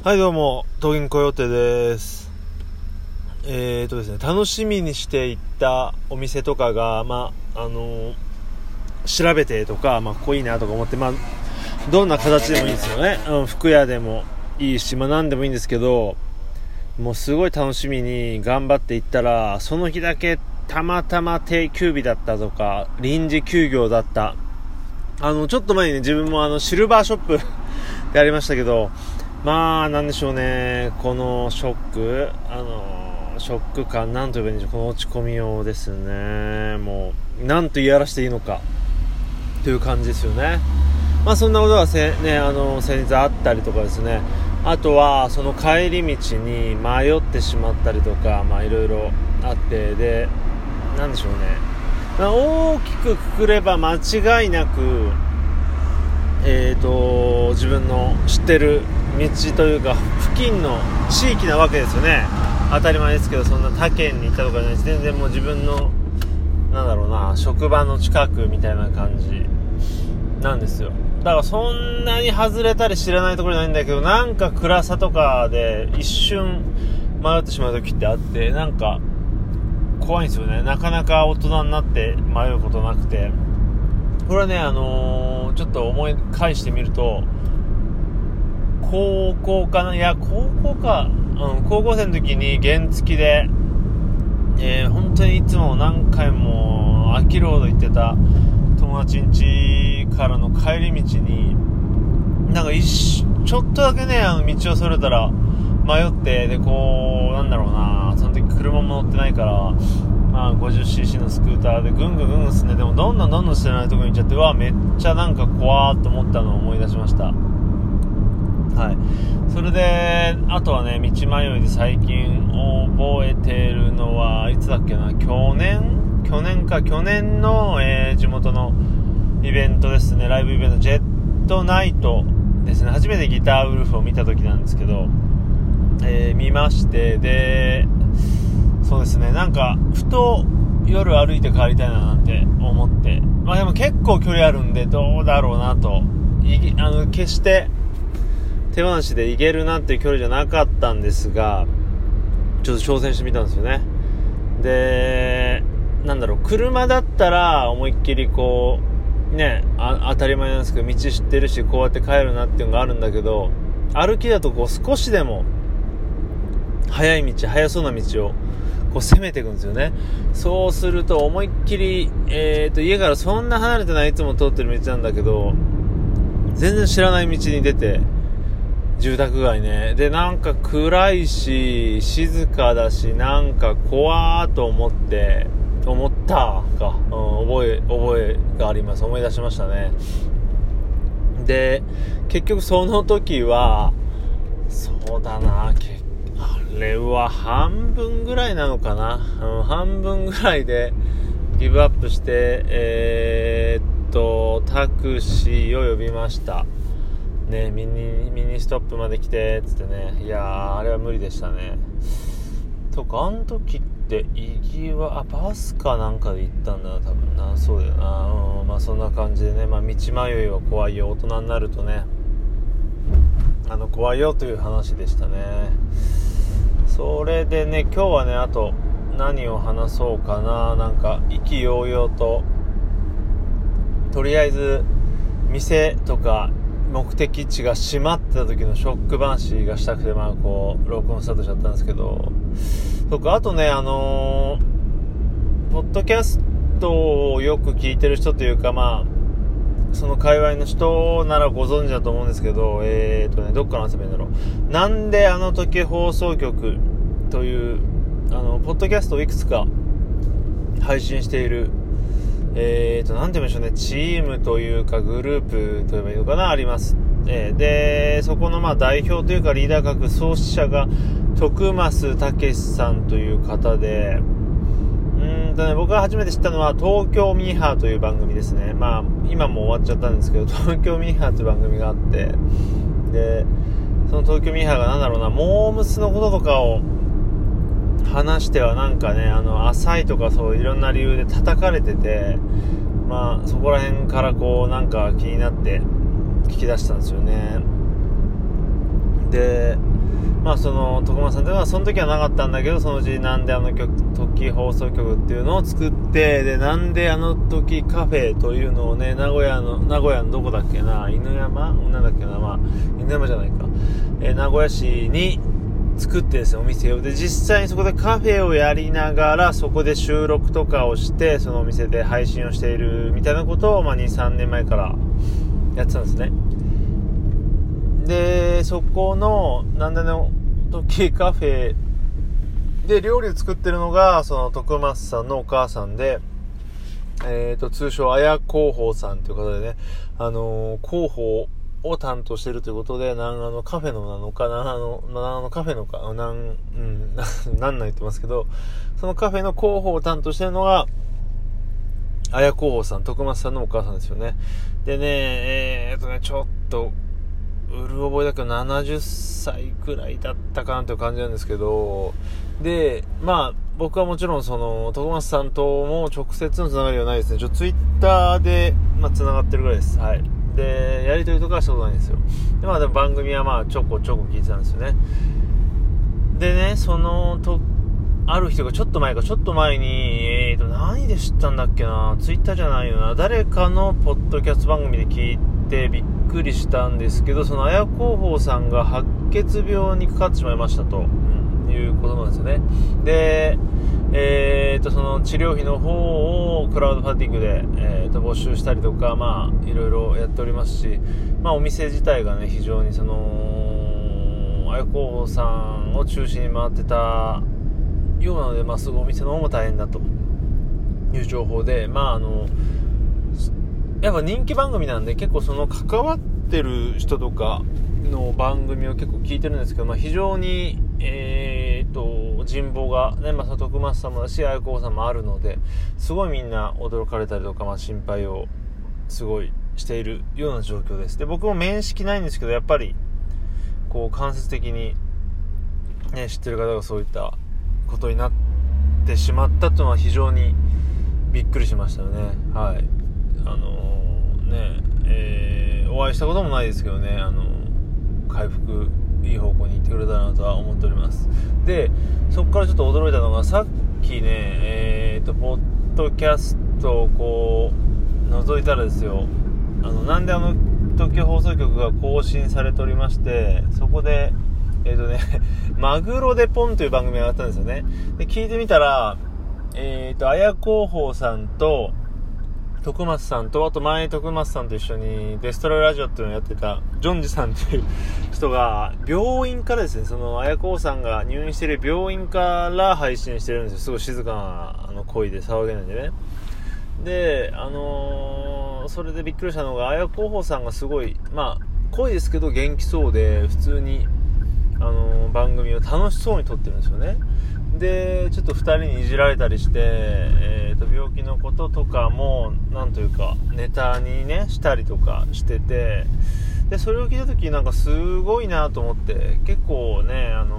はい、どうも、東銀コヨテです。えーとですね、楽しみにしていったお店とかが、まあ、あのー調べてとか、まあ、ここいいなとか思って、まあ、どんな形でもいいんですよね。うん、服屋でもいいし、まあ、何でもいいんですけど、もうすごい楽しみに頑張っていったら、その日だけたまたま定休日だったとか、臨時休業だった。あの、ちょっと前にね、自分もあの、シルバーショップ でありましたけど、まあ、なんでしょうね、このショック、あの、ショック感、なんと言えばいいんでしょう、この落ち込みをですね、もう、なんと言い表していいのか、という感じですよね。まあ、そんなことがせ、ね、あの、先日あったりとかですね、あとは、その帰り道に迷ってしまったりとか、まあ、いろいろあって、で、なんでしょうね、大きくくくれば間違いなく、えー、と自分の知ってる道というか付近の地域なわけですよね。当たり前ですけどそんな他県に行ったとかじゃないし全然もう自分のなんだろうな職場の近くみたいな感じなんですよ。だからそんなに外れたり知らないところじゃないんだけどなんか暗さとかで一瞬迷ってしまう時ってあってなんか怖いんですよね。なかなか大人になって迷うことなくて。これはねあのーちょっと思い返してみると高校かな？いや高校か、うん、高校生の時に原付で、えー本当にいつも何回も秋ロード行ってた友達ん家からの帰り道になんか一ちょっとだけねあの道をそれたら迷ってでこうなんだろうなその時車も乗ってないからまあ 50cc のスクーターでぐんぐんぐんぐん進んででもどんどんどんどん知らないところに行っちゃってわめっちゃなんか怖ーっと思ったのを思い出しました。はい。それであとはね道迷いで最近覚えてるのはいつだっけな去年？去年か。去年の、えー地元のイベントですね。ライブイベントジェットナイトですね。初めてギターウルフを見た時なんですけど、えー見ましてでそうですね。なんかふと夜歩いて帰りたいななんて思って。まあでも結構距離あるんでどうだろうなと。いあの決して手放しで行けるなっていう距離じゃなかったんですがちょっと挑戦してみたんですよね。でなんだろう車だったら思いっきりこうね当たり前なんですけど道知ってるしこうやって帰るなっていうのがあるんだけど歩きだとこう少しでも速い道速そうな道をこう攻めていくんですよね。そうすると思いっきり、えー、と家からそんな離れてないいつも通ってる道なんだけど全然知らない道に出て住宅街ね。でなんか暗いし静かだしなんか怖ーと思って思ったか、うん、覚え覚えがあります。思い出しましたね。で結局その時はそうだな。あれは半分ぐらいなのかな、うん、半分ぐらいでギブアップしてえーっとタクシーを呼びました。ねミニミニストップまで来てっつってね。いやあれは無理でしたね。とかあの時ってイギはあバスかなんかで行ったんだな多分な。そうだよな。うんまあそんな感じでね、まあ、道迷いは怖いよ。大人になるとね。あの怖いよという話でしたね。それでね今日はねあと何を話そうかな。なんか意気揚々ととりあえず店とか目的地が閉まってた時のショック話がしたくてまあこう録音スタートしちゃったんですけどとかあとねあのーポッドキャストをよく聞いてる人というかまあその界隈の人ならご存知だと思うんですけど、えーとね、どっから遊べるんだろう。なんであの時放送局という、あの、ポッドキャストをいくつか配信している、えーと、なんて言うんでしょうね、チームというかグループと言えばいいのかな、あります。えーで、そこのまあ代表というかリーダー格創始者が徳増武さんという方で、うんとね、僕が初めて知ったのは東京ミーハーという番組ですね。まあ、今も終わっちゃったんですけど、東京ミーハーという番組があって、で、その東京ミーハーがなんだろうな、モームスのこととかを話してはなんかね、あの、浅いとかそういろんな理由で叩かれてて、まあ、そこら辺からこう、なんか気になって聞き出したんですよね。でまあその徳間さんというのはその時はなかったんだけどそのうちなんであの曲時放送局っていうのを作ってでなんであの時カフェというのをね名古屋の名古屋のどこだっけな犬山？なんだっけなまあ犬山じゃないか、えー、名古屋市に作ってですね、お店を。で、実際にそこでカフェをやりながら、そこで収録とかをして、そのお店で配信をしているみたいなことを、まあ、2、3年前からやってたんですね。で、そこの、なんだの時カフェで料理を作ってるのが、その徳松さんのお母さんで、えっ、ー、と、通称、あや広報さんという方でね、あのー、広報を担当してるということで、長野カフェのなのか、長野、長野カフェのか、なん、うん、なんな言ってますけど、そのカフェの広報を担当してるのが、あや広報さん、徳松さんのお母さんですよね。でね、えー、っとね、ちょっと、うる覚えだけど70歳くらいだったかなという感じなんですけど、で、まあ、僕はもちろんその、徳松さんとも直接のつながりはないですね。ちょ、ツイッターで、まあ、つながってるぐらいです。はい。で、やりとりとかはしたことないんですよ。で、まあ、でも番組はまあ、ちょこちょこ聞いてたんですよね。でね、その、と、ある人がちょっと前か、ちょっと前に、えーと、何で知ったんだっけな、ツイッターじゃないよな、誰かのポッドキャスト番組で聞いてびっくりしたんですけど、その綾候補さんが白血病にかかってしまいましたと、うん、いうことなんですよね。で、えーと、その治療費の方をクラウドファンディングで、えーと、募集したりとか、まあ、いろいろやっておりますし、まあ、お店自体がね、非常にその、綾候補さんを中心に回ってたようなので、まあ、すぐお店の方も大変だという情報で、まあ、あの、やっぱ人気番組なんで結構その関わってる人とかの番組を結構聞いてるんですけど、まあ、非常に、えー、っと、人望が、ね、まあ、徳松さんもだし、愛子さんもあるので、すごいみんな驚かれたりとか、まあ、心配をすごいしているような状況です。で、僕も面識ないんですけど、やっぱり、こう、間接的に、ね、知ってる方がそういったことになってしまったというのは非常にびっくりしましたよね。はい。あのー、ね、えー、お会いしたこともないですけどね、あの、回復、いい方向に行ってくれたらなとは思っております。で、そこからちょっと驚いたのが、さっきね、えっ、と、ポッドキャストをこう、覗いたらですよ、あの、なんであの、東京放送局が更新されておりまして、そこで、えっ、ー、とね、マグロでポンという番組があったんですよね。で、聞いてみたら、えっ、ー、と、綾広報さんと、徳松さんと、あと前徳松さんと一緒にデストロイラジオっていうのをやってた、ジョンジさんっていう人が、病院からですね、その、綾子さんが入院してる病院から配信してるんですよ。すごい静かな、あの、声で騒げないんでね。で、あのー、それでびっくりしたのが、綾子さんがすごい、まあ、声ですけど元気そうで、普通に、あのー、番組を楽しそうに撮ってるんですよね。で、ちょっと2人にいじられたりして、えー、と病気のこととかも、なんというか、ネタにね、したりとかしてて、で、それを聞いた時なんかすごいなと思って、結構ね、あの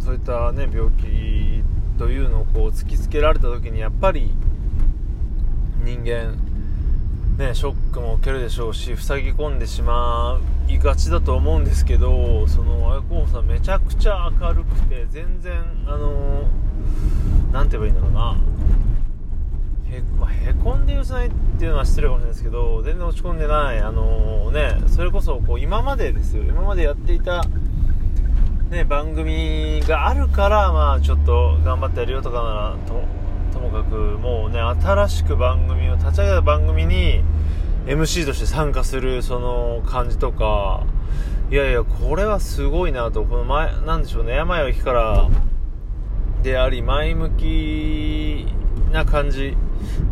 ー、そういったね、病気というのをこう突きつけられた時に、やっぱり人間、ね、ショックも受けるでしょうし塞ぎ込んでしまいがちだと思うんですけどそのあやこさんめちゃくちゃ明るくて全然あの何て言えばいいんだろうな。へ,、まあ、へこんでるじゃないっていうのは失礼かもしれないですけど全然落ち込んでないあのねそれこそこう今までですよ。今までやっていたね、番組があるから、まあ、ちょっと頑張ってやるよとかならとともかくもうね新しく番組を立ち上げた番組に MC として参加するその感じとかいやいやこれはすごいなとこの前なんでしょうね山駅からであり前向きな感じ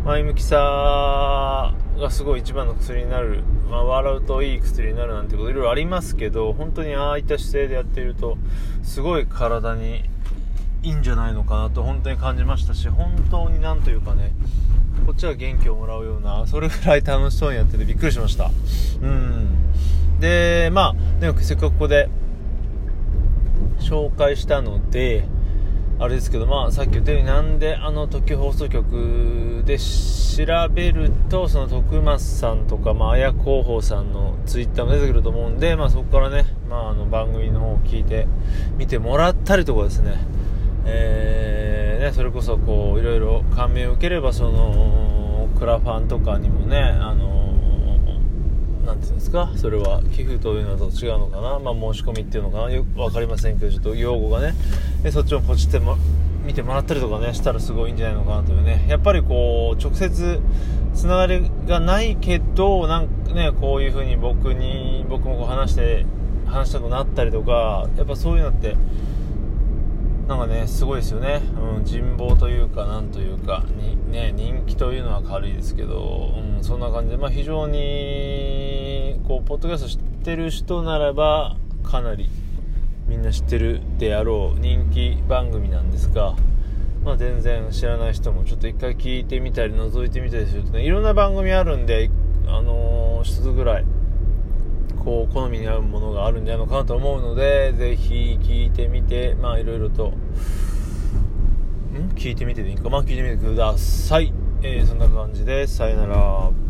前向きさがすごい一番の薬になる、まあ、笑うといい薬になるなんてこといろいろありますけど本当にああいった姿勢でやっているとすごい体にいいんじゃないのかなと本当に感じましたし本当になんというかねこっちは元気をもらうようなそれぐらい楽しそうにやっててびっくりしました。うん。でまあ、ね、せっかくここで紹介したのであれですけど、まあ、さっき言ったようになんであの時放送局で調べるとその徳松さんとか、まあ、綾広報さんのツイッターも出てくると思うんで、まあ、そこからね、まあ、あの番組の方を聞いて見てもらったりとかですね,、えー、ねそれこそこういろいろ感銘を受ければそのクラファンとかにもねあのなんていうんですかそれは寄付というのと違うのかな、まあ、申し込みっていうのかなよく分かりませんけどちょっと用語がねでそっちもポチっても見てもらったりとかねしたらすごいんじゃないのかなというね。やっぱりこう直接つながりがないけどなんかねこういう風に僕に僕もこう話して話したくなったりとかやっぱそういうのってなんかねすごいですよね、うん、人望というかなんというかに、ね、人気というのは軽いですけど、うん、そんな感じで、まあ、非常にこうポッドキャスト知ってる人ならばかなりみんな知ってるであろう人気番組なんですが、まあ、全然知らない人もちょっと一回聞いてみたり覗いてみたりするとねいろんな番組あるんで、あのー、1つぐらいこう好みに合うものがあるんじゃないのかなと思うのでぜひ聞いてみてまあいろいろとん？聞いてみてでいいか。まあ聞いてみてください、えー、そんな感じでさよなら。